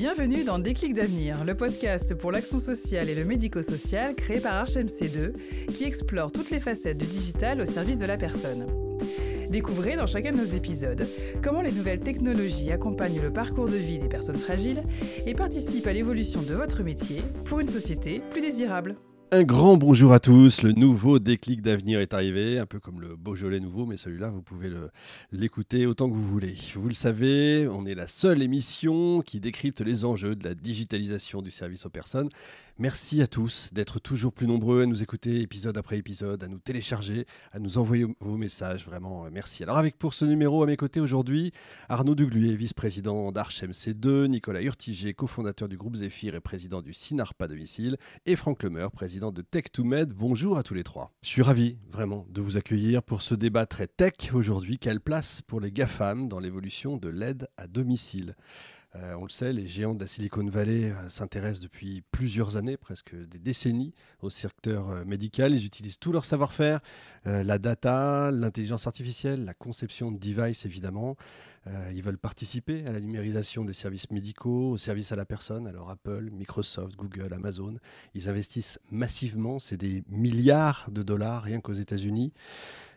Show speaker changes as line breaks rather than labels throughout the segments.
Bienvenue dans Déclic d'avenir, le podcast pour l'action sociale et le médico-social créé par HMC2 qui explore toutes les facettes du digital au service de la personne. Découvrez dans chacun de nos épisodes comment les nouvelles technologies accompagnent le parcours de vie des personnes fragiles et participent à l'évolution de votre métier pour une société plus désirable.
Un grand bonjour à tous. Le nouveau déclic d'avenir est arrivé, un peu comme le Beaujolais nouveau, mais celui-là, vous pouvez l'écouter autant que vous voulez. Vous le savez, on est la seule émission qui décrypte les enjeux de la digitalisation du service aux personnes Merci à tous d'être toujours plus nombreux à nous écouter épisode après épisode, à nous télécharger, à nous envoyer vos messages. Vraiment, euh, merci. Alors avec pour ce numéro à mes côtés aujourd'hui, Arnaud Dugluet, vice-président d'Arch MC2, Nicolas Urtiger, cofondateur du groupe Zephyr et président du SINARPA Domicile, et Franck Lemeur, président de Tech2Med. Bonjour à tous les trois. Je suis ravi vraiment de vous accueillir pour ce débat très tech aujourd'hui. Quelle place pour les GAFAM dans l'évolution de l'aide à domicile? Euh, on le sait, les géants de la Silicon Valley euh, s'intéressent depuis plusieurs années, presque des décennies, au secteur euh, médical. Ils utilisent tout leur savoir-faire, la data, l'intelligence artificielle, la conception de devices évidemment. ils veulent participer à la numérisation des services médicaux, aux services à la personne. Alors Apple, Microsoft, Google, Amazon, ils investissent massivement. C'est des milliards de dollars rien qu'aux États-Unis.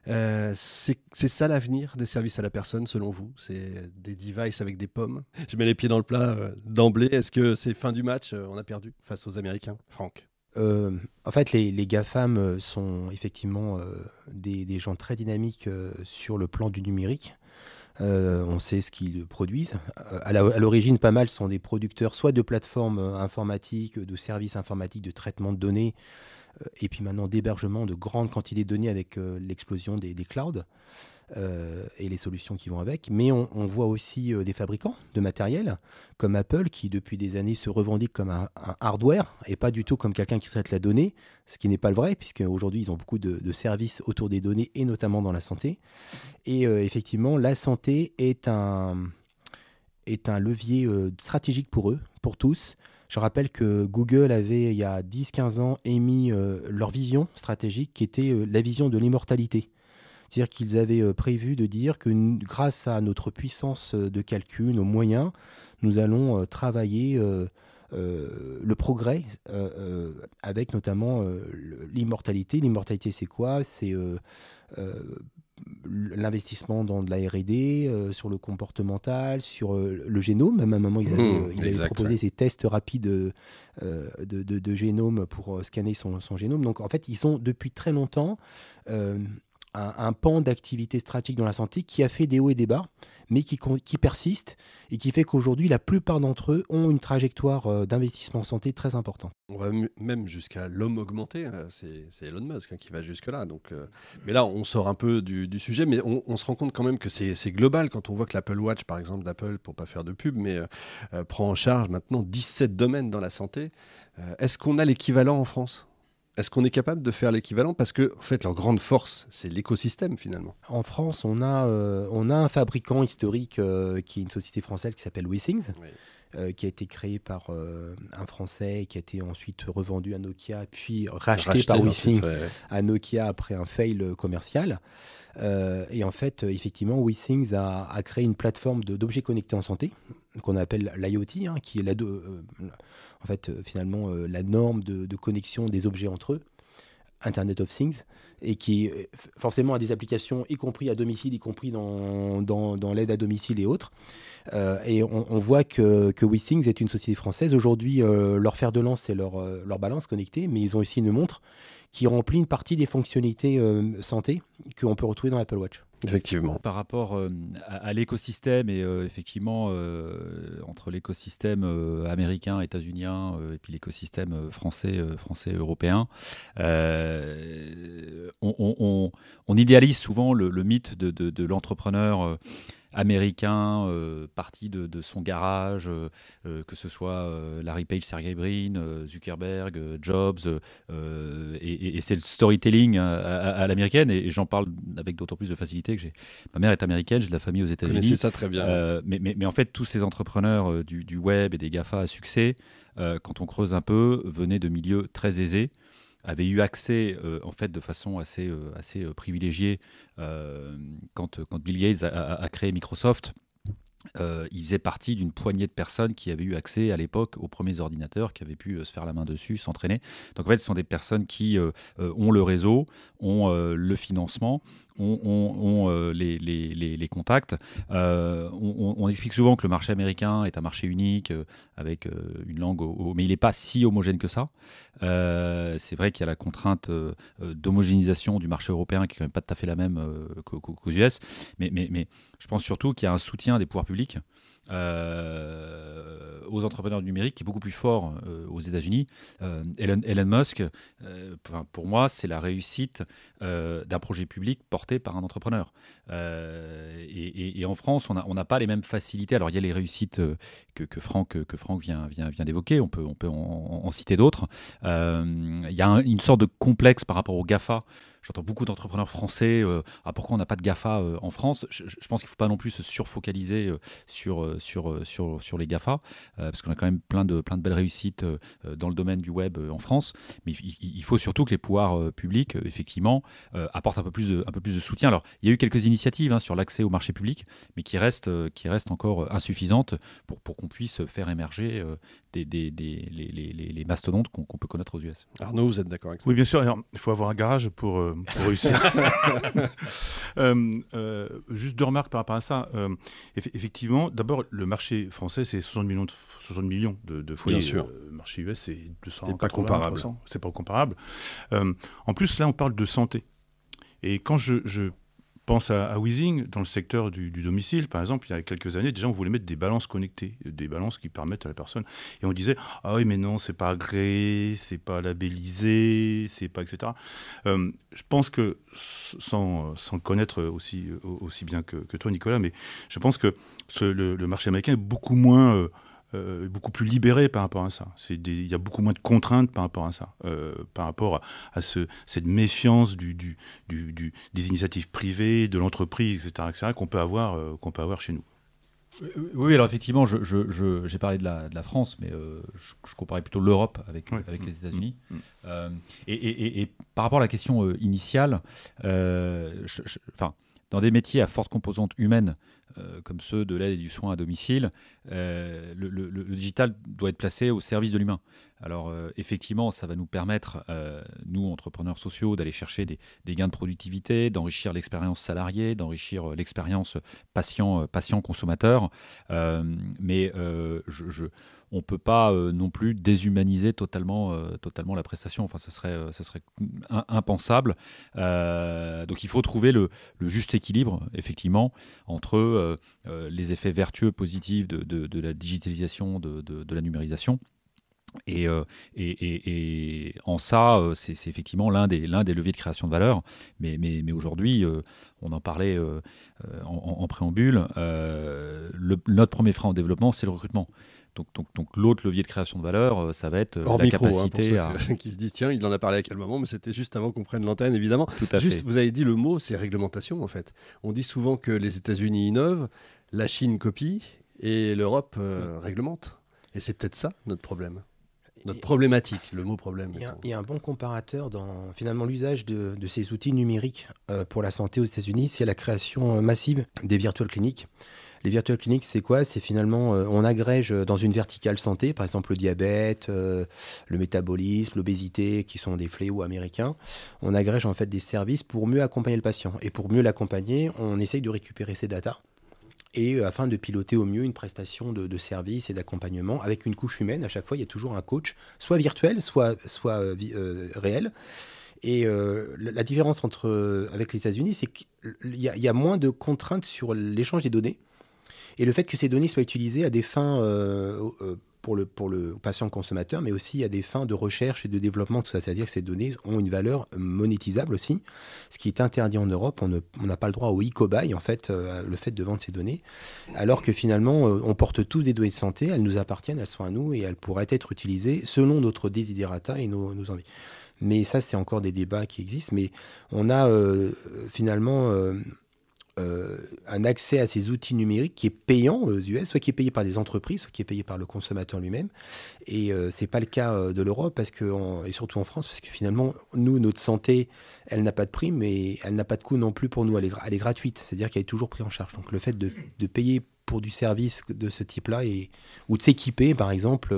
Euh, c'est ça l'avenir des services à la personne, selon vous? C'est des devices avec des pommes? Je mets les pieds dans le plat euh, d'emblée. Est-ce que c'est fin du match euh, On a perdu face aux Américains? Franck
en fait, les, les, GAFAM sont effectivement des, gens très dynamiques sur le plan du numérique. on sait ce qu'ils produisent. À l'origine, pas mal sont des producteurs soit de plateformes informatiques, de services informatiques, de traitement de données, et puis maintenant d'hébergement de grandes quantités de données avec euh, l'explosion des, clouds euh, et les solutions qui vont avec. Mais on, voit aussi euh, des fabricants de matériel comme Apple qui depuis des années se revendique comme un, hardware et pas du tout comme quelqu'un qui traite la donnée, ce qui n'est pas le vrai puisque aujourd'hui ils ont beaucoup de, services autour des données et notamment dans la santé. Et effectivement, la santé est un, est un levier stratégique pour eux, pour tous. Je rappelle que Google avait, il y a 10-15 ans, émis euh, leur vision stratégique qui était euh, la vision de l'immortalité. C'est-à-dire qu'ils avaient euh, prévu de dire que grâce à notre puissance de calcul, nos moyens, nous allons travailler le progrès avec notamment l'immortalité. L'immortalité, c'est quoi? C'est l'investissement dans de la R&D, euh, sur le comportemental, sur euh, le génome. Même à un moment, ils avaient, mmh, proposé ces tests rapides euh, de, de, génome pour scanner son, son, génome. Donc, en fait, ils sont depuis très longtemps un, pan d'activité stratégique dans la santé qui a fait des hauts et des bas, mais qui, persiste et qui fait qu'aujourd'hui, la plupart d'entre eux ont une trajectoire euh, d'investissement santé très importante.
On va même jusqu'à l'homme augmenté, hein. c'est Elon Musk hein, qui va jusque-là. Euh, Mais là, on sort un peu du, sujet, mais on, se rend compte quand même que c'est global quand on voit que l'Apple Watch, par exemple, d'Apple, pour pas faire de pub, mais euh, prend en charge maintenant 17 domaines dans la santé. Est-ce qu'on a l'équivalent en France? Est-ce qu'on est capable de faire l'équivalent? Parce que, en fait, leur grande force, c'est l'écosystème finalement.
En France, on a, euh, on a un fabricant historique euh, qui est une société française qui s'appelle Wissings. Euh, qui a été créé par un Français, qui a été ensuite revendu à Nokia, puis racheté, par Wissings à Nokia après un fail commercial. et en fait, effectivement, Wissings a, a créé une plateforme d'objets connectés en santé qu'on appelle l'IoT, hein, qui est la, en fait, euh, finalement, euh, la norme de, connexion des objets entre eux, Internet of Things, et qui euh, forcément a des applications, y compris à domicile, y compris dans, dans, l'aide à domicile et autres. et on, voit que, que WeThings est une société française. Aujourd'hui, leur fer de lance, c'est leur, leur balance connectée, mais ils ont aussi une montre qui remplit une partie des fonctionnalités santé qu'on peut retrouver dans l'Apple Watch.
Effectivement.
Par rapport euh, à, l'écosystème et euh, effectivement euh, entre l'écosystème américain, états-unien et puis l'écosystème français, français européen, on, idéalise souvent le, mythe de, de l'entrepreneur américain euh, parti de, son garage, euh, euh, que ce soit Larry Page, Sergey Brin, Zuckerberg, Jobs, et, c'est le storytelling à, l'américaine, et, j'en parle avec d'autant plus de facilité que j'ai. Ma mère est américaine, j'ai de la famille aux États-Unis.
C'est ça très bien.
Mais, mais, en fait, tous ces entrepreneurs du, du, web et des GAFA à succès, quand on creuse un peu, venaient de milieux très aisés avait eu accès euh, en fait de façon assez, euh, assez euh, privilégiée quand, quand Bill Gates a, créé Microsoft il faisait partie d'une poignée de personnes qui avaient eu accès à l'époque aux premiers ordinateurs, qui avaient pu se faire la main dessus, s'entraîner. Donc en fait, ce sont des personnes qui ont le réseau, ont le financement, ont, les, les, contacts. On, explique souvent que le marché américain est un marché unique, avec une langue, mais il n'est pas si homogène que ça. C'est vrai qu'il y a la contrainte d'homogénéisation du marché européen qui est quand même pas tout à fait la même qu'aux US, mais je pense surtout qu'il y a un soutien des pouvoirs publics euh, aux entrepreneurs numériques qui est beaucoup plus fort euh, aux États-Unis. Euh, Elon, Musk, pour moi, c'est la réussite d'un projet public porté par un entrepreneur. Et, en France, on n'a pas les mêmes facilités. Alors, il y a les réussites que, que, Franck, vient, d'évoquer, on peut en, citer d'autres. il y a une sorte de complexe par rapport au GAFA. J'entends beaucoup d'entrepreneurs français. Euh, ah, pourquoi on n'a pas de GAFA euh, en France? Je, pense qu'il ne faut pas non plus se surfocaliser euh, sur, sur, sur, sur les GAFA, parce qu'on a quand même plein de, plein de belles réussites dans le domaine du web en France. Mais il, faut surtout que les pouvoirs publics, effectivement, apportent un peu, plus de, un peu plus de soutien. Alors, il y a eu quelques initiatives hein, sur l'accès au marché public, mais qui restent, qui encore insuffisantes pour, pour qu'on puisse faire émerger des, des, des les, les, les, mastodontes qu'on peut connaître aux US.
Arnaud, vous êtes d'accord avec ça?
Oui, bien sûr. il faut avoir un garage pour, euh, pour réussir. Euh, euh, juste deux remarques par rapport à ça. effectivement, d'abord, le marché français, c'est 60 millions de, 60 millions de, de foyers.
Bien sûr.
Le marché US, c'est 200
C'est pas comparable.
C'est pas comparable. en plus, là, on parle de santé. Et quand je, je pense à, Weezing, dans le secteur du, domicile, par exemple, il y a quelques années, déjà, on voulait mettre des balances connectées, des balances qui permettent à la personne. Et on disait, ah oui, mais non, c'est pas agréé, c'est pas labellisé, c'est pas, etc. Euh, je pense que, sans, sans, le connaître aussi, aussi bien que, toi, Nicolas, mais je pense que le, marché américain est beaucoup moins. Euh, beaucoup plus libéré par rapport à ça. Il y a beaucoup moins de contraintes par rapport à ça, euh, par rapport à, ce, cette méfiance du, du, du, des initiatives privées, de l'entreprise, etc., etc. qu'on peut, avoir, euh, qu'on peut avoir chez nous.
Oui, alors effectivement, j'ai je, parlé de la, de la, France, mais je, comparais plutôt l'Europe avec, avec les États-Unis. Mm, mm. Et, et, et, par rapport à la question initiale, enfin, dans des métiers à forte composante humaine, euh, comme ceux de l'aide et du soin à domicile, euh, le, digital doit être placé au service de l'humain. Alors euh, effectivement, ça va nous permettre, nous, entrepreneurs sociaux, d'aller chercher des, gains de productivité, d'enrichir l'expérience salariée, d'enrichir l'expérience patient, patient consommateur. mais je on peut pas euh, non plus déshumaniser totalement, euh, totalement la prestation. Enfin, ce serait, euh, ce serait impensable. donc il faut trouver le, juste équilibre, effectivement, entre les effets vertueux positifs de, la digitalisation, de, la numérisation. Et, en ça, c'est effectivement l'un des, leviers de création de valeur. Mais, aujourd'hui, on en parlait en, préambule, notre premier frein au développement, c'est le recrutement. Donc, donc, donc l'autre levier de création de valeur, euh, ça va être euh, la hein, capacité
à... qui se disent tiens, il en a parlé à quel moment, mais c'était juste avant qu'on prenne l'antenne, évidemment. Tout à juste, vous avez dit le mot, c'est réglementation en fait. On dit souvent que les États-Unis innovent, la Chine copie et l'Europe euh, réglemente. Et c'est peut-être ça notre problème. Notre problématique, le mot problème.
Il y, a, un bon comparateur dans finalement l'usage de, ces outils numériques pour la santé aux États-Unis, c'est la création massive des virtual cliniques. Les virtual cliniques, c'est quoi? C'est finalement, euh, on agrège dans une verticale santé, par exemple le diabète, euh, le métabolisme, l'obésité, qui sont des fléaux américains. On agrège en fait des services pour mieux accompagner le patient. Et pour mieux l'accompagner, on essaye de récupérer ces datas et euh, afin de piloter au mieux une prestation de, de service et d'accompagnement avec une couche humaine. À chaque fois, il y a toujours un coach, soit virtuel, soit, réel. Et la différence entre, avec les États-Unis, c'est qu'il y, a moins de contraintes sur l'échange des données. Et le fait que ces données soient utilisées à des fins euh, euh, pour le, pour le patient consommateur, mais aussi à des fins de recherche et de développement, tout ça. C'est-à-dire que ces données ont une valeur monétisable aussi, ce qui est interdit en Europe. On n'a pas le droit au e-cobaye, en fait, euh, le fait de vendre ces données, alors que finalement, on porte tous des données de santé, elles nous appartiennent, elles sont à nous et elles pourraient être utilisées selon notre desiderata et nos, nos envies. Mais ça, c'est encore des débats qui existent. Mais on a finalement euh, un accès à ces outils numériques qui est payant aux US, soit qui est payé par des entreprises, soit qui est payé par le consommateur lui-même. Et euh, c'est pas le cas euh, de l'Europe, et surtout en France, parce que finalement, nous, notre santé, elle n'a pas de prix, mais elle n'a pas de coût non plus pour nous. Elle est, elle est gratuite, c'est-à-dire qu'elle est toujours prise en charge. Donc le fait de, de payer pour du service de ce type-là et ou de s'équiper, par exemple,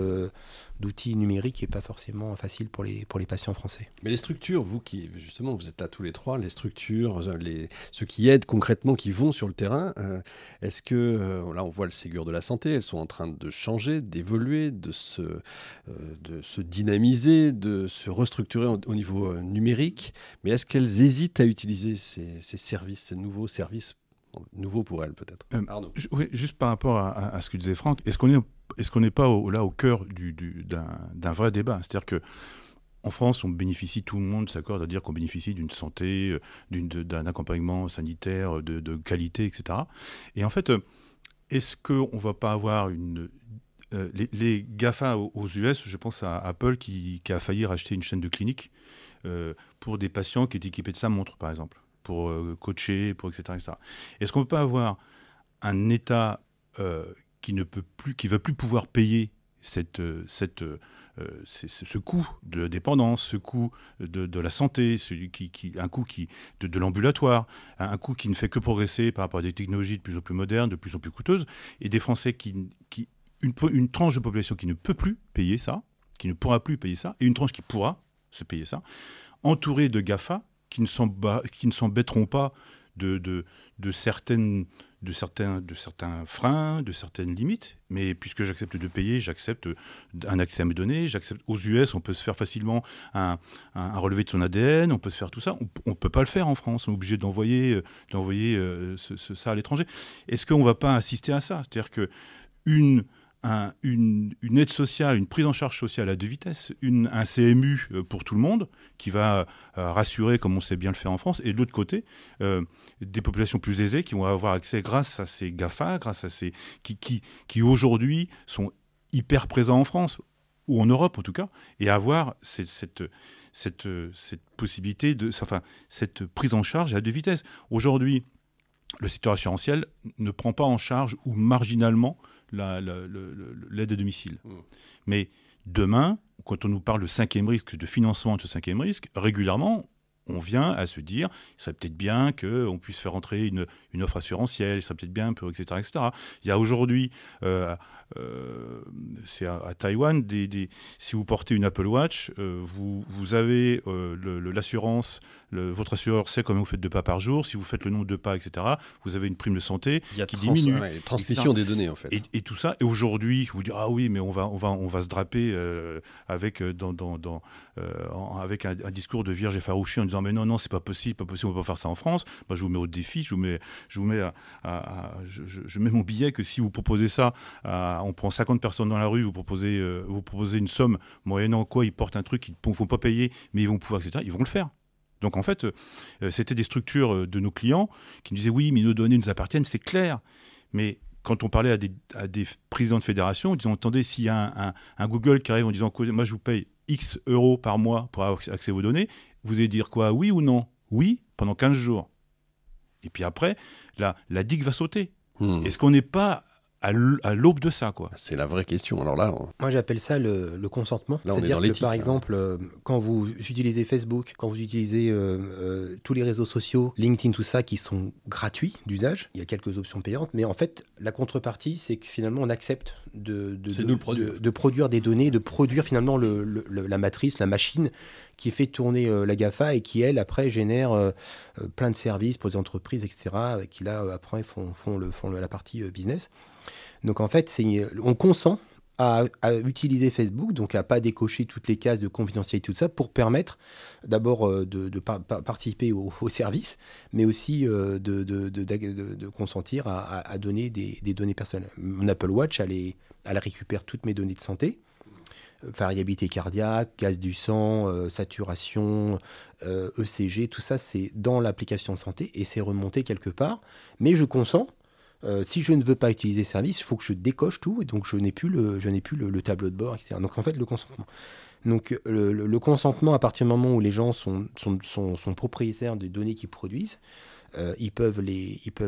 d'outils numériques et pas forcément facile pour les, pour les patients français.
Mais les structures, vous qui, justement, vous êtes là tous les trois, les structures, euh, les, ceux qui aident concrètement, qui vont sur le terrain, euh, est-ce que, euh, là on voit le Ségur de la santé, elles sont en train de changer, d'évoluer, de, se, de se dynamiser, de se restructurer au, niveau numérique, mais est-ce qu'elles hésitent à utiliser ces, ces services, ces nouveaux services nouveaux pour elles peut-être.
oui, juste par rapport à, à, ce que disait Franck, est-ce qu'on est est-ce qu'on n'est pas là au cœur d'un vrai débat? C'est-à-dire que en France, on bénéficie, tout le monde s'accorde à dire qu'on bénéficie d'une santé, euh, d'un accompagnement sanitaire de, qualité, etc. Et en fait, est-ce qu'on ne va pas avoir une... Euh, les, GAFA aux US, je pense à Apple qui, a failli racheter une chaîne de cliniques euh, pour des patients qui étaient équipés de sa montre, par exemple, pour coacher, pour etc. Est-ce qu'on ne peut pas avoir un État qui ne peut plus, qui va plus pouvoir payer euh, euh, ce coût de dépendance, ce coût de, la santé, un coût de, l'ambulatoire, un, coût qui ne fait que progresser par rapport à des technologies de plus en plus modernes, de plus en plus coûteuses, et des Français qui, une tranche de population qui ne peut plus payer ça, qui ne pourra plus payer ça, et une tranche qui pourra se payer ça, entourée de GAFA qui ne s'embêteront pas de, certaines de certains, de certains freins, de certaines limites. Mais puisque j'accepte de payer, j'accepte un accès à mes données. J'accepte aux US, on peut se faire facilement un, relevé de son ADN, on peut se faire tout ça. On ne peut pas le faire en France. On est obligé d'envoyer, euh, euh, ça à l'étranger. Est-ce qu'on ne va pas assister à ça? C'est-à-dire que une une, aide sociale, une prise en charge sociale à deux vitesses, un CMU euh, pour tout le monde, qui va euh, rassurer comme on sait bien le faire en France, et de l'autre côté, euh, des populations plus aisées qui vont avoir accès grâce à ces GAFA, grâce à ces qui, aujourd'hui sont hyper présents en France, ou en Europe en tout cas, et avoir cette, cette possibilité, de, enfin, cette prise en charge à deux vitesses. Aujourd'hui, le secteur assurantiel ne prend pas en charge ou marginalement l'aide à domicile. Mmh. Mais demain, quand on nous parle de cinquième risque, de financement de ce cinquième risque, régulièrement, on vient à se dire, il serait peut-être bien qu'on puisse faire entrer une, une, offre assurantielle, il serait peut-être bien, etc., etc. Il y a aujourd'hui, euh, euh, c'est à, Taïwan, des, si vous portez une Apple Watch, euh, vous, vous, avez l'assurance, votre assureur sait combien vous faites de pas par jour, si vous faites le nombre de pas, etc., vous avez une prime de santé qui diminue.
Ouais, transmission des données, en fait.
Et, tout ça, et aujourd'hui, vous dites, ah oui, mais on va, on va, on va se draper avec, dans, dans, dans avec un, discours de vierge effarouchée en disant, mais non, non, c'est pas possible, pas possible, on va pas faire ça en France. Moi, je vous mets au défi, je vous mets, je vous mets, à, je, mets mon billet que si vous proposez ça, on prend 50 personnes dans la rue, vous proposez, euh, vous proposez une somme moyennant quoi ils portent un truc qu'ils ne vont pas payer, mais ils vont pouvoir, etc. Ils vont le faire. Donc en fait, euh, c'était des structures euh, de nos clients qui nous disaient oui, mais nos données nous appartiennent, c'est clair. Mais quand on parlait à des, à des présidents de fédération, ils disaient attendez, s'il y a un, un, Google qui arrive en disant moi je vous paye X euros par mois pour avoir accès à vos données, vous allez dire quoi Oui ou non? Oui, pendant 15 jours. Et puis après, la, la digue va sauter. Hmm. Est-ce qu'on n'est pas à l'aube de ça, quoi.
C'est la vraie question. Alors là,
moi j'appelle ça le, consentement. C'est-à-dire que par exemple, euh, quand vous utilisez Facebook, quand vous utilisez euh, euh, tous les réseaux sociaux, LinkedIn, tout ça, qui sont gratuits d'usage, il y a quelques options payantes, mais en fait, la contrepartie, c'est que finalement, on accepte de, de, produire des données, de produire finalement la matrice, la machine qui fait tourner la GAFA et qui, elle, après, génère plein de services pour les entreprises, etc., qui là, après, font, font, le, font la partie business. Donc en fait, on consent à, utiliser Facebook, donc à pas décocher toutes les cases de confidentialité, tout ça, pour permettre d'abord euh, de, participer au, service, mais aussi euh, de, consentir à, donner des, données personnelles. Mon Apple Watch, elle, récupère toutes mes données de santé, euh, variabilité cardiaque, gaz du sang, saturation, ECG, tout ça, c'est dans l'application santé et c'est remonté quelque part, mais je consens euh, si je ne veux pas utiliser ce service, il faut que je décoche tout et donc je n'ai plus le, tableau de bord, etc. Donc en fait, le consentement. Donc le, consentement, à partir du moment où les gens sont, propriétaires des données qu'ils produisent, euh, ils, peuvent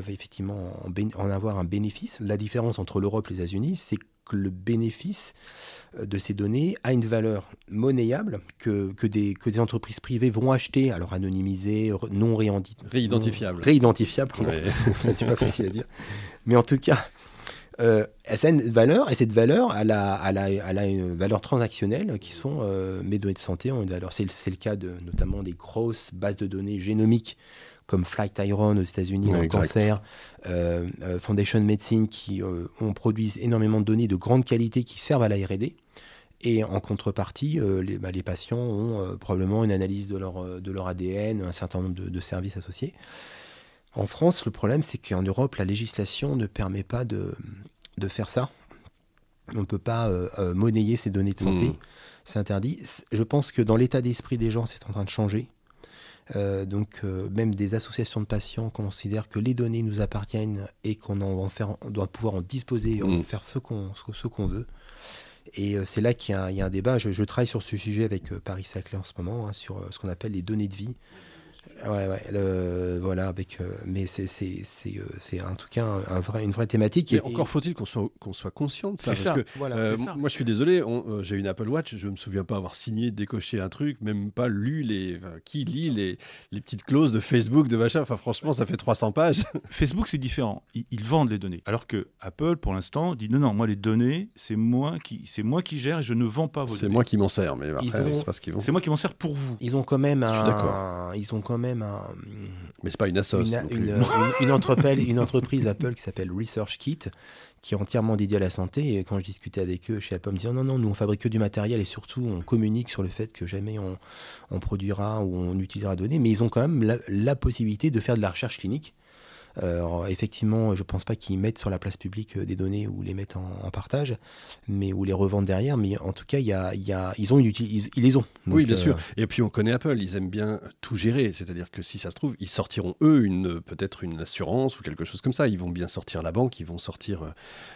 effectivement en, en, avoir un bénéfice. La différence entre l'Europe et les États-Unis, c'est le bénéfice euh, de ces données a une valeur monnayable que, que, des, que des entreprises privées vont acheter, alors anonymisé, non
réidentifiable.
Réidentifiable, c'est pas facile à dire. Mais en tout cas, euh, ça a une valeur, et cette valeur, elle a, elle a, elle a une valeur transactionnelle qui sont euh, mes données de santé ont une valeur. C'est, le cas de, notamment des grosses bases de données génomiques comme Flight Iron aux États-Unis dans le cancer, euh, euh, Foundation Medicine qui ont produit énormément de données de grande qualité qui servent à la R&D. Et en contrepartie, les, bah, les, patients ont probablement une analyse de leur, de leur ADN, un certain nombre de, de services associés. En France, le problème, c'est qu'en Europe, la législation ne permet pas de, de faire ça. On ne peut pas euh, euh, monnayer ces données de santé. Mmh. C'est interdit. Je pense que dans l'état d'esprit des gens, c'est en train de changer. Euh, donc, même des associations de patients considèrent que les données nous appartiennent et qu'on doit pouvoir en disposer, en mmh. faire ce qu'on ce qu'on veut. Et c'est là qu'il y, a un débat. Je, travaille sur ce sujet avec Paris Saclay en ce moment, hein, sur ce qu'on appelle les données de vie. Ouais, ouais, voilà, avec, euh, mais c'est, euh, c'est en tout cas un, vrai, une vraie thématique.
Et, encore faut-il qu'on soit, qu'on soit conscient de ça. Parce que, euh, Moi, je suis désolé, j'ai une Apple Watch, je ne me souviens pas avoir signé, décoché un truc, même pas lu les. qui lit les, les petites clauses de Facebook, de machin Enfin, franchement, ça fait 300 pages.
Facebook, c'est différent. Ils, vendent les données. Alors que Apple, pour l'instant, dit non, non, moi, les données, c'est moi qui, c'est moi qui gère et je ne vends pas vos
c'est moi qui m'en sers, mais après, c'est pas ce qu'ils vont.
C'est moi qui m'en sers pour vous.
Ils ont quand même un. Ils ont quand même un,
Mais c'est pas une assoce.
Une, une, entreprise, une, entreprise Apple qui s'appelle ResearchKit, qui est entièrement dédiée à la santé. Et quand je discutais avec eux chez Apple, ils me disaient non, non, nous on fabrique que du matériel et surtout on communique sur le fait que jamais on, on produira ou on utilisera données. Mais ils ont quand même la possibilité de faire de la recherche clinique euh, effectivement, je ne pense pas qu'ils mettent sur la place publique euh, des données ou les mettent en, partage, mais ou les revendent derrière. Mais en tout cas, y a, y a, ils ont une ils, les ont.
oui, bien sûr. Euh, Et puis on connaît Apple, ils aiment bien tout gérer. C'est-à-dire que si ça se trouve, ils sortiront eux une peut-être une assurance ou quelque chose comme ça. Ils vont bien sortir la banque, ils vont sortir.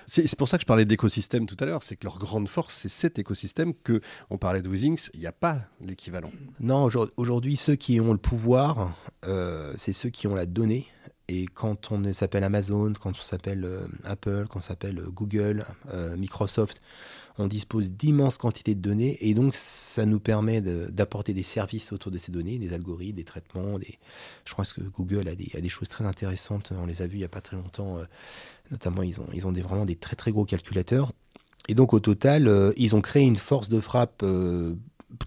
C'est pour ça que je parlais d'écosystème tout à l'heure. C'est que leur grande force, c'est cet écosystème que on parlait de Withings. Il n'y a pas l'équivalent.
Non, aujourd'hui, ceux qui ont le pouvoir, c'est ceux qui ont la donnée. Et quand on s'appelle Amazon, quand on s'appelle euh, Apple, quand on s'appelle euh, Google, euh, Microsoft, on dispose d'immenses quantités de données et donc ça nous permet d'apporter des services autour de ces données, des algorithmes, des traitements. Des... Je crois que Google a des, a choses très intéressantes. On les a vues il n'y a pas très longtemps. notamment, ils ont, ils ont des, vraiment des très très gros calculateurs. Et donc au total, ils ont créé une force de frappe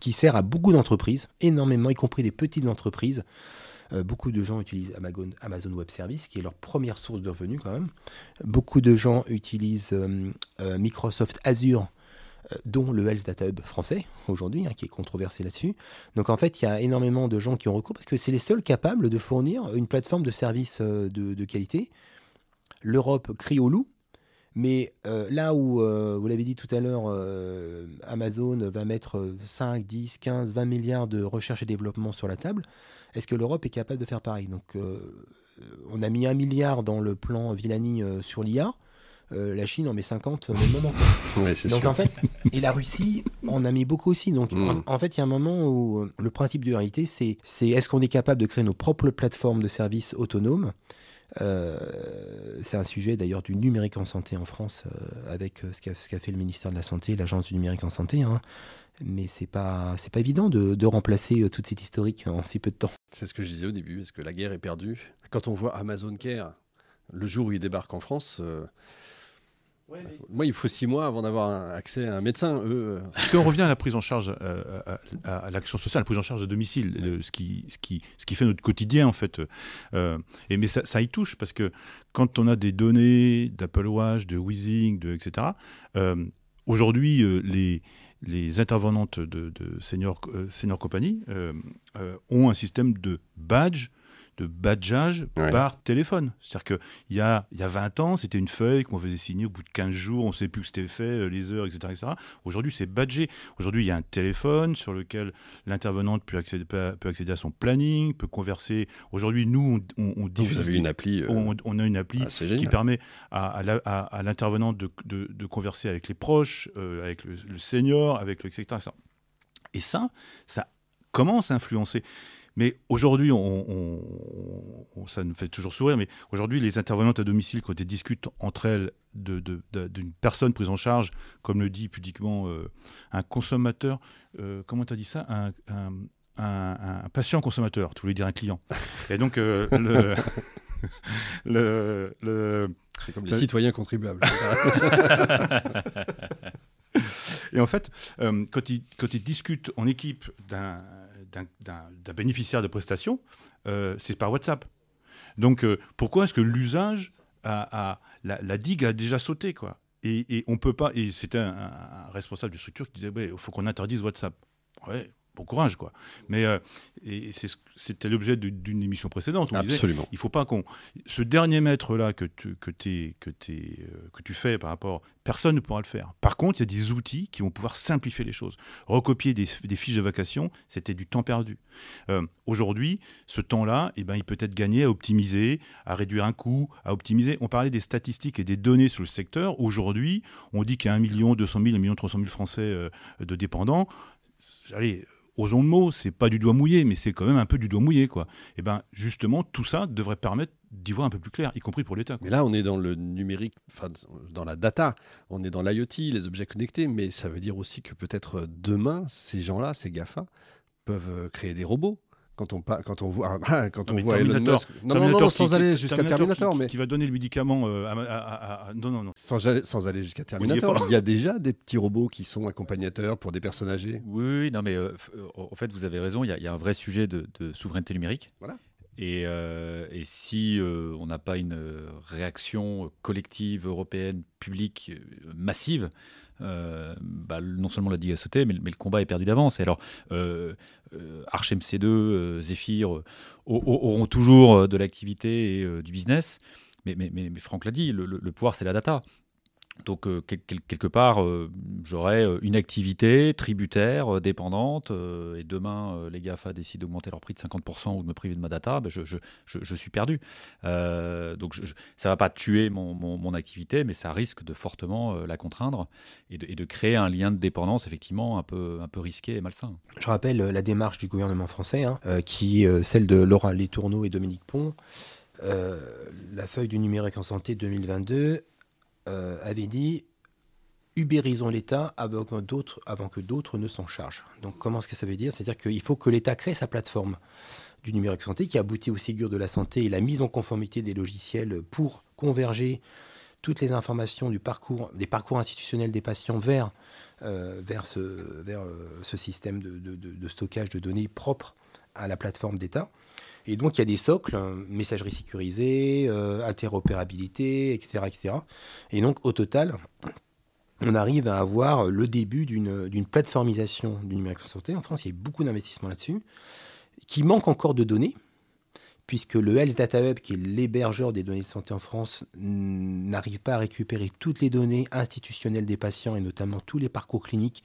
qui sert à beaucoup d'entreprises, énormément, y compris des petites entreprises. Euh, beaucoup de gens utilisent Amazon, Web Service, qui est leur première source de revenus quand même. Beaucoup de gens utilisent euh, euh, Microsoft Azure, dont le Health Data Hub français aujourd'hui, hein, qui est controversé là-dessus. Donc en fait, il y a énormément de gens qui ont recours parce que c'est les seuls capables de fournir une plateforme de service de, qualité. L'Europe crie au loup, mais là où, vous l'avez dit tout à l'heure, Amazon va mettre 5, 10, 15, 20 milliards de recherche et développement sur la table, est-ce que l'Europe est capable de faire pareil? Donc, euh, on a mis un milliard dans le plan Villani euh, sur l'IA. Euh, la Chine en met 50 au même moment. Donc en fait, et la Russie on a mis beaucoup aussi. Donc mm. en, fait, il y a un moment où le principe de réalité, c'est est-ce qu'on est capable de créer nos propres plateformes de services autonomes? C'est un sujet d'ailleurs du numérique en santé en France avec ce qu'a fait le ministère de la Santé, l'Agence du numérique en santé. Hein mais c'est pas c'est pas évident de, de, remplacer euh, toute cette historique en si peu de temps.
C'est ce que je disais au début, est-ce que la guerre est perdue? Quand on voit Amazon Care, le jour où il débarque en France, euh, moi il faut six mois avant d'avoir accès à un médecin. Eux,
euh. Si on revient à la prise en charge, à, l'action sociale, la prise en charge à domicile, ce, qui, ce, qui, ce qui fait notre quotidien en fait. et mais ça, ça, y touche parce que quand on a des données d'Apple Watch, de Weezing, de, etc. Aujourd'hui, les les intervenantes de, Senior, euh, Senior Company euh, euh, ont un système de badge de badgeage par téléphone. C'est-à-dire qu'il y a, y a 20 ans, c'était une feuille qu'on faisait signer au bout de 15 jours, on ne sait plus où c'était fait, euh, les heures, etc. etc. Aujourd'hui, c'est badgé. Aujourd'hui, il y a un téléphone sur lequel l'intervenante peut accéder, peut accéder à son planning, peut converser. Aujourd'hui, nous, on, on,
Vous avez une appli euh,
on, a une appli qui permet à, à l'intervenante de, de, de, converser avec les proches, euh, avec le, senior, avec le etc. Et ça, ça commence à influencer. Mais aujourd'hui, on, ça nous fait toujours sourire, mais aujourd'hui, les intervenantes à domicile, quand elles discutent entre elles d'une personne prise en charge, comme le dit pudiquement euh, un consommateur, euh, comment tu as dit ça? Un, patient consommateur, tu voulais dire un client. Et donc, euh, le, le,
C'est comme les citoyens contribuables.
Et en fait, quand, ils, quand ils discutent en équipe d'un bénéficiaire de prestations, euh, c'est par WhatsApp. Donc euh, pourquoi est-ce que l'usage a, la, digue a déjà sauté quoi? Et, et, on peut pas. Et c'était un, un, responsable de structure qui disait il faut qu'on interdise WhatsApp. Ouais, bon courage, quoi. Mais euh, et c'était l'objet d'une émission précédente.
Absolument.
Disait, il faut pas qu'on. Ce dernier mètre-là que tu, que, es, que, es, euh, que tu fais par rapport. Personne ne pourra le faire. Par contre, il y a des outils qui vont pouvoir simplifier les choses. Recopier des, des fiches de vacation, c'était du temps perdu. Euh, Aujourd'hui, ce temps-là, eh ben, il peut être gagné à optimiser, à réduire un coût, à optimiser. On parlait des statistiques et des données sur le secteur. Aujourd'hui, on dit qu'il y a 1 million 200 000, 1 million 300 000 Français de dépendants. Allez, osons le mot, c'est pas du doigt mouillé, mais c'est quand même un peu du doigt mouillé, quoi. Et eh ben justement, tout ça devrait permettre d'y voir un peu plus clair, y compris pour l'État.
Mais là, on est dans le numérique, enfin dans la data, on est dans l'IoT, les objets connectés, mais ça veut dire aussi que peut-être demain, ces gens-là, ces GAFA, peuvent euh, créer des robots quand on, quand on voit, ah, quand on voit Elon Musk.
Non, non, non, sans aller jusqu'à Terminator. Qui, mais... qui va donner le médicament euh, à, Non, non, non.
Sans, sans aller jusqu'à Terminator. Il y a déjà des petits robots qui sont accompagnateurs pour des personnes âgées.
Oui, non, mais euh, en fait, vous avez raison. Il y, a un vrai sujet de, souveraineté numérique.
Voilà.
Et, euh, et, si on n'a pas une réaction collective européenne publique massive, euh, bah, non seulement la digue a sauté, mais, le combat est perdu d'avance. Et alors, euh, euh Arch MC2, euh, Zephyr auront toujours de l'activité et du business. Mais, mais, mais, Franck l'a dit, le pouvoir, c'est la data. Donc, euh, quelque part, euh, j'aurais euh, une activité tributaire, dépendante, et demain, les GAFA décident d'augmenter leur prix de 50% ou de me priver de ma data, ben, je, suis perdu. donc, ça ne va pas tuer mon, activité, mais ça risque de fortement la contraindre et de, créer un lien de dépendance, effectivement, un peu, risqué et malsain.
Je rappelle la démarche du gouvernement français, hein, qui celle de Laurent Letourneau et Dominique Pont. la feuille du numérique en santé 2022 euh, avait dit ubérisons l'État avant que d'autres, avant que d'autres ne s'en chargent. Donc comment est-ce que ça veut dire? C'est-à-dire qu'il faut que l'État crée sa plateforme du numérique santé qui aboutit au Ségur de la santé et la mise en conformité des logiciels pour converger toutes les informations des parcours institutionnels des patients vers, euh, euh, ce système de, stockage de données propres à la plateforme d'État. Et donc, il y a des socles, messagerie sécurisée, euh, interopérabilité, etc., etc. Et donc, au total, on arrive à avoir le début d'une plateformisation du numérique en santé. En France, il y a beaucoup d'investissements là-dessus, qui manque encore de données, puisque le Health Data Hub, qui est l'hébergeur des données de santé en France, n'arrive pas à récupérer toutes les données institutionnelles des patients, et notamment tous les parcours cliniques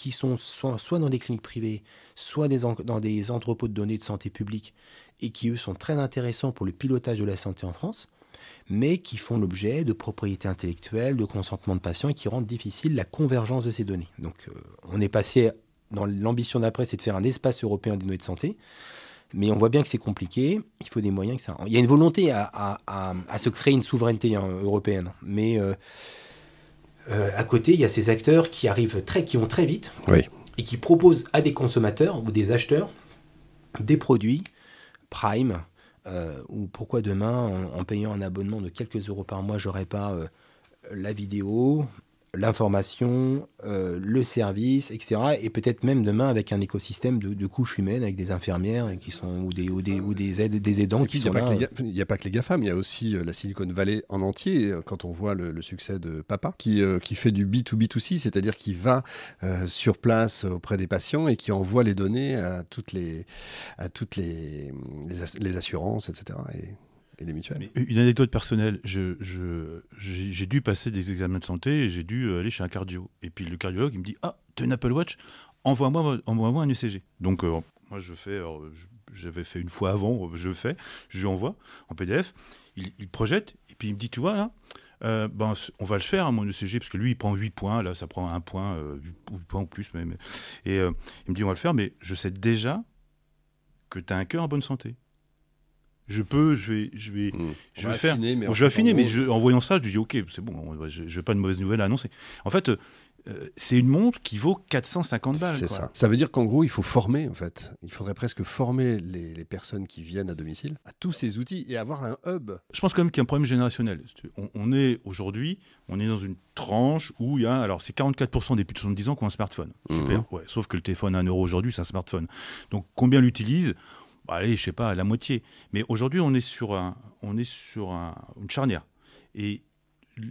qui sont soit, soit dans des cliniques privées, soit dans des entrepôts de données de santé publique, et qui, eux, sont très intéressants pour le pilotage de la santé en France, mais qui font l'objet de propriété intellectuelle, de consentement de patients, et qui rendent difficile la convergence de ces données. Donc euh, on est passé, dans l'ambition d'après, c'est de faire un espace européen des données de santé, mais on voit bien que c'est compliqué, il faut des moyens. Que ça... Il y a une volonté à, se créer une souveraineté hein, européenne, mais... Euh, euh, à côté, il y a ces acteurs qui arrivent très, qui vont très vite et qui proposent à des consommateurs ou des acheteurs des produits Prime euh, ou pourquoi demain, en, payant un abonnement de quelques euros par mois, j'aurais pas euh, la vidéo, l'information, euh, le service, etc. Et peut-être même demain avec un écosystème de, couches humaines, avec des infirmières qui sont, ou, des, ou, des, ou des, aides, des aidants qui sont là.
Il n'y a pas que les GAFAM, il y a aussi euh, la Silicon Valley en entier, euh, quand on voit le, succès de Papa, qui, qui fait du B2B2C, c'est-à-dire qui va sur place auprès des patients et qui envoie les données à toutes les, à toutes les, les, assurances, etc. Et
une anecdote personnelle, j'ai dû passer des examens de santé et j'ai dû aller chez un cardio. Et puis le cardiologue, il me dit Ah, tu as une Apple Watch Envoie-moi envoie un ECG. Donc, euh, moi, je fais, j'avais fait une fois avant, je fais, je lui envoie en PDF. Il, projette et puis il me dit Tu vois là euh, ben, on va le faire, hein, mon ECG, parce que lui, il prend 8 points, là, ça prend un point, euh, 8 points ou plus même. Et euh, il me dit, on va le faire, mais je sais déjà que tu as un cœur en bonne santé je peux, je vais, je vais,
hmm.
je vais faire.
mais
je vais affiner, mais en voyant ça, je dis ok, c'est bon, je n'ai pas de mauvaise nouvelle à annoncer. En fait, euh, c'est une montre qui vaut 450 balles.
C'est ça. Ça veut dire qu'en gros, il faut former, en fait. Il faudrait presque former les, les personnes qui viennent à domicile à tous ces outils et avoir un hub.
Je pense quand même qu'il y a un problème générationnel. On, on est aujourd'hui, on est dans une tranche où il y a, alors c'est 44% des plus de 70 ans qui ont un smartphone. Super.
Mhm.
Ouais, sauf que le téléphone à 1 euro aujourd'hui, c'est un smartphone. Donc combien l'utilisent? Allez, je sais pas, la moitié. Mais aujourd'hui, on est sur, un, on est sur un- une charnière. Et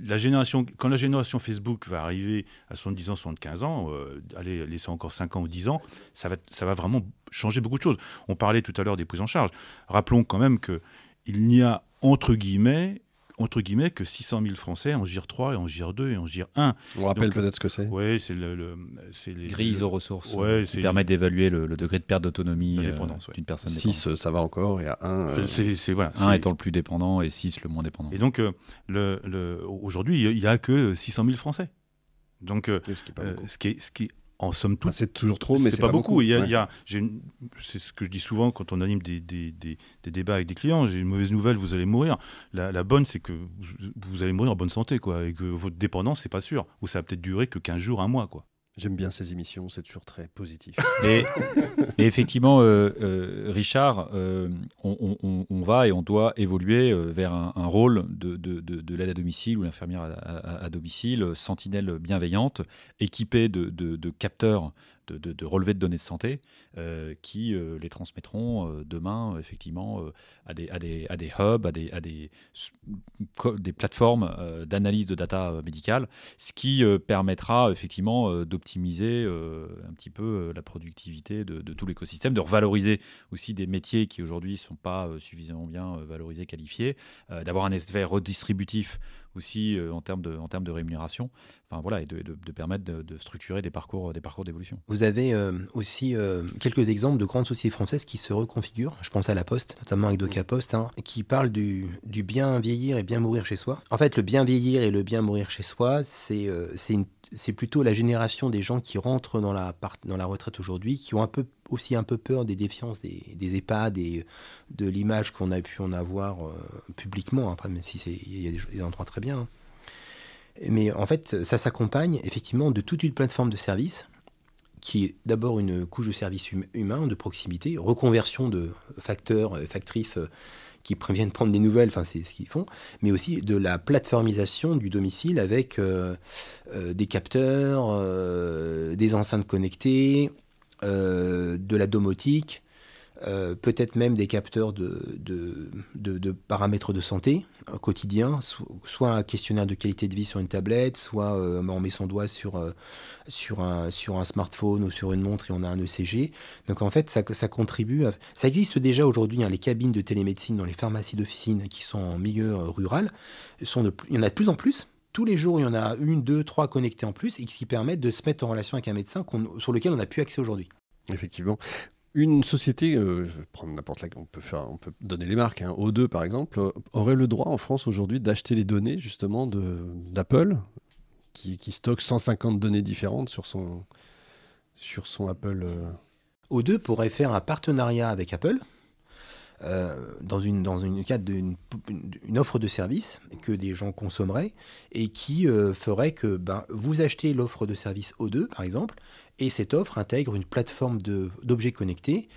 la génération, quand la génération Facebook va arriver à 70 ans, 75 ans, euh, allez, laisser encore 5 ans ou 10 ans, ça va, ça va vraiment changer beaucoup de choses. On parlait tout à l'heure des prises en charge. Rappelons quand même que il n'y a entre guillemets, entre guillemets que 600 000 Français en GIR 3 et en GIR 2 et en GIR 1.
On rappelle peut-être ce que c'est.
Ouais, c'est le, le- c'est les
Grille
le-
aux ressources
Ouais,
euh,
c'est-
qui permet d'évaluer le, le degré de perte d'autonomie
De
euh,
ouais.
d'une personne.
6, ça va encore, et à 1.
c'est- c'est- voilà,
Un
c'est-
étant le plus dépendant et 6 le moins dépendant.
Et donc, euh, le, le- aujourd'hui, il n'y a que 600 000 Français. Donc, euh,
ce qui est
euh, ce, qui est, ce qui est, en somme toute,
Enfin, c'est toujours trop, mais
c'est pas, beaucoup.
beaucoup.
Il y a,
Ouais.
il y a- j'ai une- c'est ce que je dis souvent quand on anime des, des- des- des débats avec des clients. J'ai une mauvaise nouvelle, vous allez mourir. La, la bonne, c'est que vous, vous allez mourir en bonne santé, quoi, et que votre dépendance, c'est pas sûr. Ou ça va peut-être durer que 15 jours, un mois, quoi.
J'aime bien ces émissions, c'est toujours très positif.
Et, effectivement, euh, euh, Richard, euh, on, va et on doit évoluer vers un, rôle de, de- de- de l'aide à domicile ou l'infirmière à, domicile, sentinelle bienveillante, équipée de capteurs de, de, relevés de données de santé euh, qui euh, les transmettront euh, demain, effectivement, à, des, à, des, à des hubs, à des, à des, des plateformes d'analyse de data médicale, ce qui permettra effectivement d'optimiser un petit peu la productivité de, tout l'écosystème, de revaloriser aussi des métiers qui aujourd'hui ne sont pas suffisamment bien valorisés, qualifiés, d'avoir un effet redistributif aussi en, termes de, en termes de rémunération, enfin, voilà, et de, permettre de, structurer des parcours, des parcours d'évolution.
Vous avez euh, aussi euh, quelques exemples de grandes sociétés françaises qui se reconfigurent. Je pense à La Poste, notamment avec Doca Post, hein, qui parle du, bien vieillir et bien mourir chez soi. En fait, le bien vieillir et le bien mourir chez soi, c'est euh, plutôt la génération des gens qui rentrent dans la, dans la retraite aujourd'hui, qui ont un peu, aussi un peu peur des défiances des, EHPAD et de l'image qu'on a pu en avoir euh, publiquement, après, même si il y a des, des endroits très bien. hein. Mais en fait, ça s'accompagne effectivement de toute une plateforme de services qui est d'abord une couche de service hum- humain, de proximité, reconversion de facteurs, euh, factrices euh, qui viennent prendre des nouvelles, enfin c'est ce qu'ils font, mais aussi de la plateformisation du domicile avec euh, des capteurs, des enceintes connectées, de la domotique, euh, peut-être même des capteurs de, de, de- paramètres de santé euh, quotidien, so- soit un questionnaire de qualité de vie sur une tablette, soit euh, on met son doigt sur, sur, un, sur un smartphone ou sur une montre et on a un ECG. Donc en fait, ça, ça contribue. à- Ça existe déjà aujourd'hui, hein, les cabines de télémédecine dans les pharmacies d'officine qui sont en milieu rural. Sont il y en a de plus en plus. Tous les jours, il y en a une, deux, trois connectés en plus et qui permettent de se mettre en relation avec un médecin sur lequel on n'a plus accès aujourd'hui.
Effectivement. Une société, euh, je vais prendre n'importe laquelle, on peut, donner les marques, hein, O2 par exemple, euh, aurait le droit en France aujourd'hui d'acheter les données justement d'Apple, qui, stocke 150 données différentes sur son, sur son Apple. euh,
O2 pourrait faire un partenariat avec Apple euh, dans une cadre d'une une- une offre de service que des gens consommeraient et qui euh, ferait que ben, vous achetez l'offre de service O2 par exemple et cette offre intègre une plateforme d'objets connectés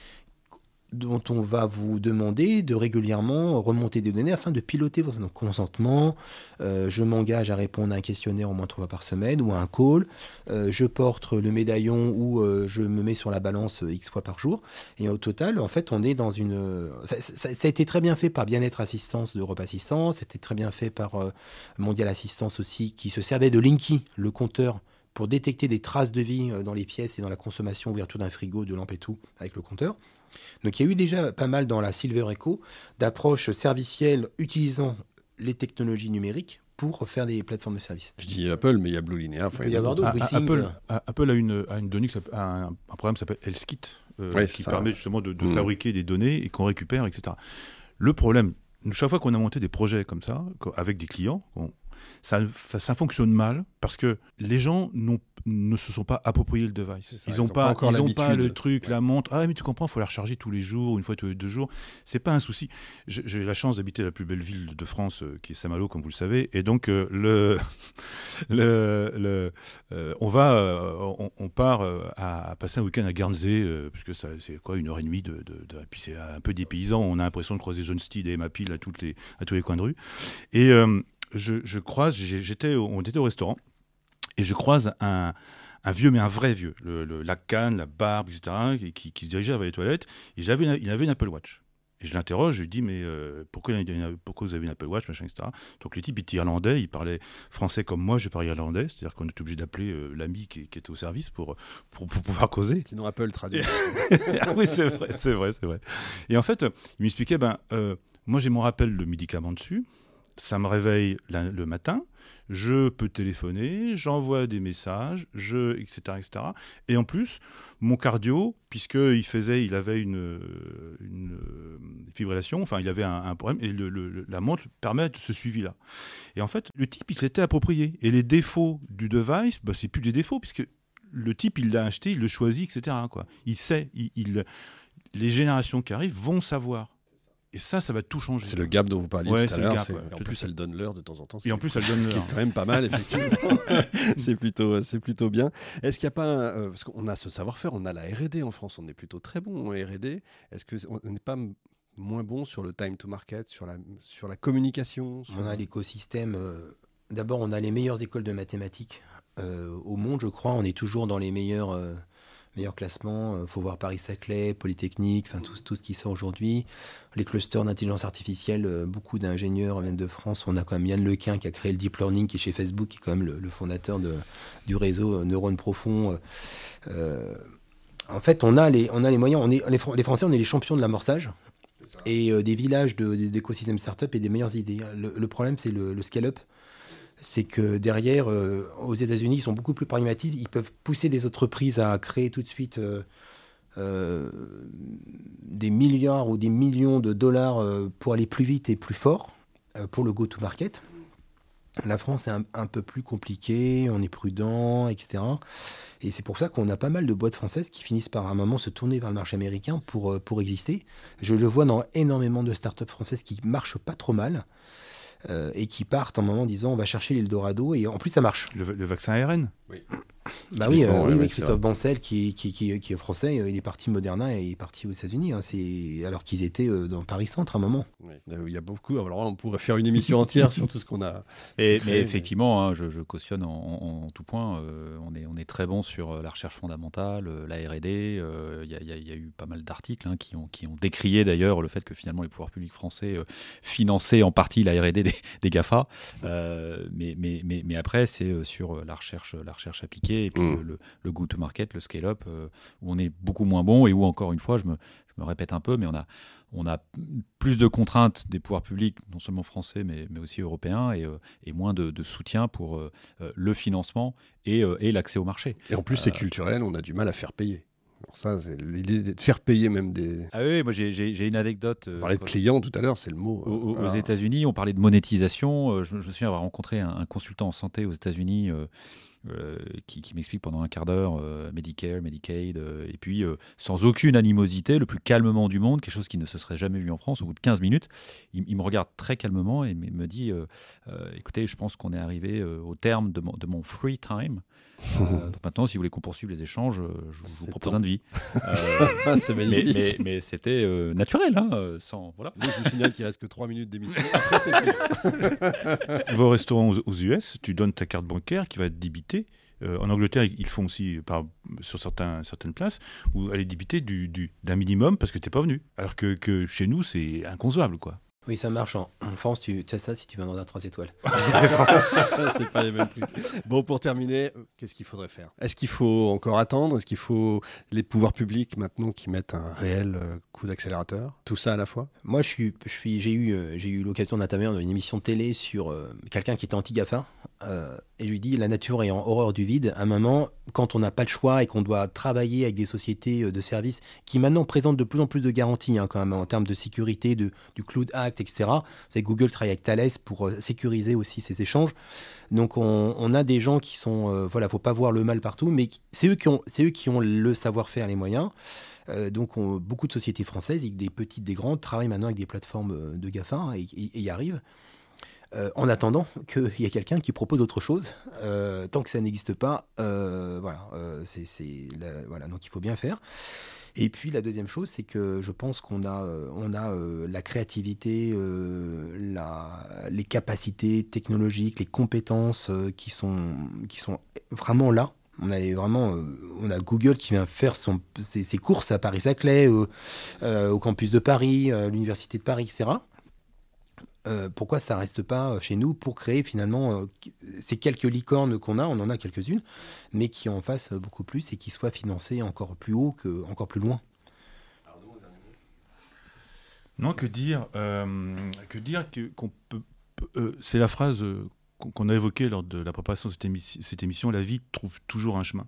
dont on va vous demander de régulièrement remonter des données afin de piloter votre consentement. Euh, je m'engage à répondre à un questionnaire au moins trois fois par semaine ou à un call. Euh, je porte le médaillon ou euh, je me mets sur la balance X fois par jour. Et au total, en fait, on est dans une... Ça, a été très bien fait par Bien-être Assistance d'Europe Assistance, c'était très bien fait par Mondial Assistance aussi, qui se servait de Linky, le compteur, pour détecter des traces de vie dans les pièces et dans la consommation, ouverture d'un frigo, de lampe et tout, avec le compteur. Donc il y a eu déjà pas mal dans la Silver Echo d'approches servicielles utilisant les technologies numériques pour faire des plateformes de services.
je dis Apple, mais il y a Blue Linear.
peut y avoir d'autres.
Ah, ah, Apple, Apple a une, a une donnée qui s'appelle- a un, un programme qui s'appelle HealthKit, euh,
Ouais,
qui
ça.
permet justement de, de
Mm.
fabriquer des données et qu'on récupère, etc. Le problème, chaque fois qu'on a monté des projets comme ça, avec des clients, on- ça, ça, fonctionne mal parce que les gens ne se sont pas appropriés le device.
Ça,
ils n'ont pas,
encore
ils ont pas le truc,
Ouais.
la montre. Ah mais tu comprends, il faut la recharger tous les jours, une fois tous les deux jours. C'est pas un souci. J'ai la chance d'habiter la plus belle ville de France, euh, qui est Saint-Malo, comme vous le savez, et donc euh, le, le, le- euh, on va, on, on part à, à passer un week-end à Guernsey, puisque c'est quoi une heure et demie de, de, puis c'est un peu des paysans. On a l'impression de croiser John Steed et Emma Peel à toutes les, à tous les coins de rue. Et je, je croise, j'étais, on était au restaurant, et je croise un, un vieux, mais un vrai vieux, le, le- la canne, la barbe, etc., et qui, qui se dirigeait vers les toilettes. Et j'avais une- il avait une Apple Watch. Et je l'interroge, je lui dis, mais euh, pourquoi, il pourquoi vous avez une Apple Watch, machin, etc. Donc le type était irlandais, il parlait français comme moi, je parle irlandais, c'est-à-dire qu'on était obligé d'appeler euh, l'ami qui, qui était au service pour, pour, pour pouvoir causer.
Sinon, Apple traduit.
ah oui, c'est vrai, c'est vrai, c'est vrai. Et en fait, il m'expliquait, ben, euh, moi j'ai mon rappel de médicament dessus, ça me réveille le matin, je peux téléphoner, j'envoie des messages, je, etc., etc. Et en plus, mon cardio, puisqu'il faisait, il avait une, euh, fibrillation, enfin il avait un, problème, et la montre permet ce suivi-là. Et en fait, le type, il s'était approprié. Et les défauts du device, bah, c'est plus des défauts, puisque le type, il l'a acheté, il le choisit, etc. Quoi. Il sait, il- les générations qui arrivent vont savoir. Et ça, ça va tout changer.
C'est le gap dont vous parliez
Ouais,
tout à l'heure.
ouais,
en plus, elle donne l'heure de temps en temps.
Et en plus, elle donne
Ce qui est quand même pas mal, effectivement. c'est plutôt, c'est plutôt bien. Est-ce qu'il n'y a pas, un- euh, parce qu'on a ce savoir-faire, on a la R&D en France, on est plutôt très bon en R&D. Est-ce que on n'est pas moins bon sur le time to market, sur la, sur la communication sur-
On a l'écosystème. euh, D'abord, on a les meilleures écoles de mathématiques euh, au monde, je crois. On est toujours dans les meilleurs, euh, meilleurs classements. Il faut voir Paris-Saclay, Polytechnique, enfin tout, tout ce qui sort aujourd'hui. Les clusters d'intelligence artificielle, euh, beaucoup d'ingénieurs viennent de France. On a quand même Yann Lequin qui a créé le deep learning, qui est chez Facebook, qui est quand même le, le fondateur de, du réseau euh, Neurones Profonds. euh, euh, en fait, on a les, on a les moyens. On est, les, Fran- les Français, on est les champions de l'amorçage et euh, des villages de- d'écosystèmes startup et des meilleures idées. Le, le problème, c'est le, le scale-up. C'est que derrière, euh, aux États-Unis, ils sont beaucoup plus pragmatiques. Ils peuvent pousser les entreprises à créer tout de suite euh, euh, des milliards ou des millions de dollars pour aller plus vite et plus fort pour le go-to-market. La France est un, peu plus compliqué, on est prudent, etc. Et c'est pour ça qu'on a pas mal de boîtes françaises qui finissent par un moment se tourner vers le marché américain pour, pour exister. Je le vois dans énormément de startups françaises qui marchent pas trop mal et qui partent en moment en disant on va chercher l'Eldorado et en plus ça marche.
Le, le vaccin ARN
Bah oui, euh, oui, oui, Christophe Bancel qui, qui, qui, qui est français, euh, il est parti Moderna et il est parti aux États-Unis. hein, alors qu'ils étaient euh, dans Paris Centre à un moment.
Oui, Il y a beaucoup. Alors là, on pourrait faire une émission entière sur tout ce qu'on a.
Et, mais effectivement, hein, je, je cautionne en, en- en tout point. euh, on, est, on est très bon sur la recherche fondamentale, la R&D. euh, Il y, a- y y eu pas mal d'articles hein, qui, ont, qui ont décrié d'ailleurs le fait que finalement les pouvoirs publics français euh, finançaient en partie la R&D des, des Gafa. Euh, mais, mais, mais, mais après, c'est sur la recherche, la recherche appliquée et puis
Mm.
le, le- go-to-market, le scale-up, euh, où on est beaucoup moins bon et où encore une fois, je me, je me répète un peu, mais on a on a plus de contraintes des pouvoirs publics, non seulement français, mais, mais aussi européens, et, euh, et moins de, de soutien pour euh, le financement et, euh, et l'accès au marché.
Et en plus, c'est culturel, on a du mal à faire payer. Alors ça, c'est l'idée de faire payer même des.
Ah oui, moi j'ai- une anecdote.
On parlait de clients tout à l'heure, c'est le mot.
Aux,
Voilà.
États-Unis, on parlait de monétisation. Je, me- je me souviens avoir rencontré un, un consultant en santé aux États-Unis euh, qui, qui m'explique pendant un quart d'heure euh, Medicare, Medicaid, euh, et puis euh, sans aucune animosité, le plus calmement du monde, quelque chose qui ne se serait jamais vu en France. Au bout de 15 minutes, il, il me regarde très calmement et me dit euh, euh, Écoutez, je pense qu'on est arrivé euh, au terme de mon, de mon free time. Euh, donc maintenant, si vous voulez qu'on poursuive les échanges, je vous propose
temps.
un devis.
C'est
mais
magnifique.
mais, mais c'était euh, naturel, hein, sans voilà.
Je vous signale qu'il reste que 3 minutes d'émission. Après, c'est fini.
Va au restaurant aux, aux US, tu donnes ta carte bancaire qui va être débitée. Euh, en Angleterre, ils font aussi par, sur certains, certaines places où elle est débitée du, du- d'un minimum parce que tu n'es pas venu. Alors que, que chez nous, c'est inconcevable. quoi.
Oui, ça marche. En, en France, tu as ça si tu vas dans un 3 étoiles.
c'est pas les mêmes prix. Bon, pour terminer, qu'est-ce qu'il faudrait faire? Est-ce qu'il faut encore attendre? Est-ce qu'il faut les pouvoirs publics maintenant qui mettent un réel euh, coup d'accélérateur? Tout ça à la fois?
Moi, je suis, je suis, j'ai eu, euh, j'ai eu l'occasion d'intervenir dans une émission de télé sur euh, quelqu'un qui était anti-GAFA. Euh, et je lui dis, la nature est en horreur du vide. À un moment, quand on n'a pas le choix et qu'on doit travailler avec des sociétés de services qui maintenant présentent de plus en plus de garanties hein, quand même en termes de sécurité, de, du Cloud Act, etc. Vous savez, Google travaille avec Thales pour sécuriser aussi ces échanges. Donc on, a des gens qui sont, voilà, faut pas voir le mal partout, mais c'est eux qui ont, c'est eux qui ont le savoir-faire, les moyens. Euh, donc, beaucoup de sociétés françaises, des petites, des grandes, travaillent maintenant avec des plateformes euh, de GAFA et, y arrivent. Euh, en attendant qu'il y ait quelqu'un qui propose autre chose. tant que ça n'existe pas, voilà, c'est, voilà, donc il faut bien faire. Et puis la deuxième chose, c'est que je pense qu'on a, on a la créativité, les capacités technologiques, les compétences qui, sont, qui sont vraiment là on a euh, on a Google qui vient faire son, ses, courses à Paris-Saclay, euh, au campus de Paris, à l'université de Paris, etc. Euh, pourquoi ça reste pas chez nous pour créer finalement ces quelques licornes qu'on a, on en a quelques-unes, mais qui en fassent beaucoup plus et qui soient financées encore plus haut, encore plus loin.
Non, que dire, que dire qu'on peut, c'est la phrase qu'on a évoqué lors de la préparation de cette, émission, la vie trouve toujours un chemin.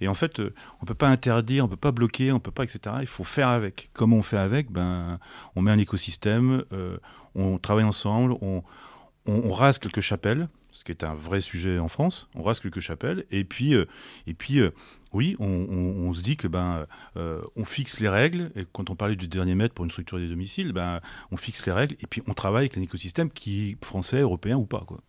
Et en fait, euh, on ne peut pas interdire, on ne peut pas bloquer, on ne peut pas, etc. Il faut faire avec. Comment on fait avec ben, On met un écosystème, euh, on travaille ensemble, on, rase quelques chapelles, ce qui est un vrai sujet en France. On rase quelques chapelles, et puis, euh, et puis oui, on, se dit que ben, on fixe les règles. Et quand on parlait du dernier mètre pour une structure des domiciles, ben, on fixe les règles, et puis on travaille avec un écosystème qui français, européen ou pas. Quoi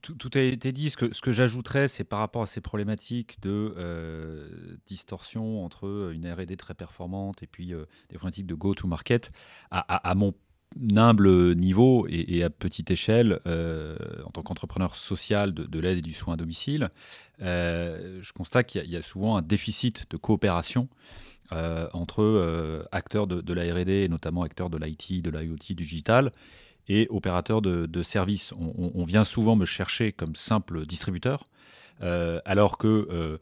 tout, a été dit. Ce que, j'ajouterais, c'est par rapport à ces problématiques de euh, distorsion entre une R&D très performante et puis euh, des problématiques de go-to-market. À, mon humble niveau et, à petite échelle, euh, en tant qu'entrepreneur social de, l'aide et du soin à domicile, je constate qu'il y, a souvent un déficit de coopération entre acteurs de, de la R&D et notamment acteurs de l'IT, de l'IoT, du digital et opérateur de, de services. On, vient souvent me chercher comme simple distributeur, euh, alors que, euh,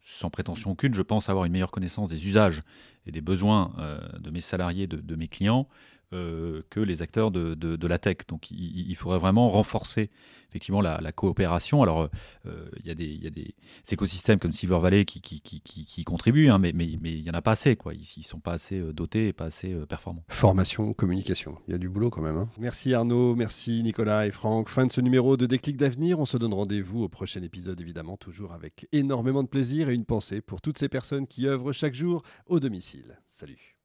sans prétention aucune, je pense avoir une meilleure connaissance des usages et des besoins euh, de mes salariés, de mes clients, euh, que les acteurs de, de, la tech. Donc il, faudrait vraiment renforcer effectivement la, coopération. Alors euh, il y, y, a des écosystèmes comme Silver Valley qui, qui, contribuent, hein, mais il mais, n'y en a pas assez. Quoi. Ils ne sont pas assez euh, dotés et pas assez performants.
Formation, communication, il y a du boulot quand même. Hein. Merci Arnaud, merci Nicolas et Franck. Fin de ce numéro de Déclic d'avenir. On se donne rendez-vous au prochain épisode évidemment, toujours avec énormément de plaisir et une pensée pour toutes ces personnes qui œuvrent chaque jour au domicile. Salut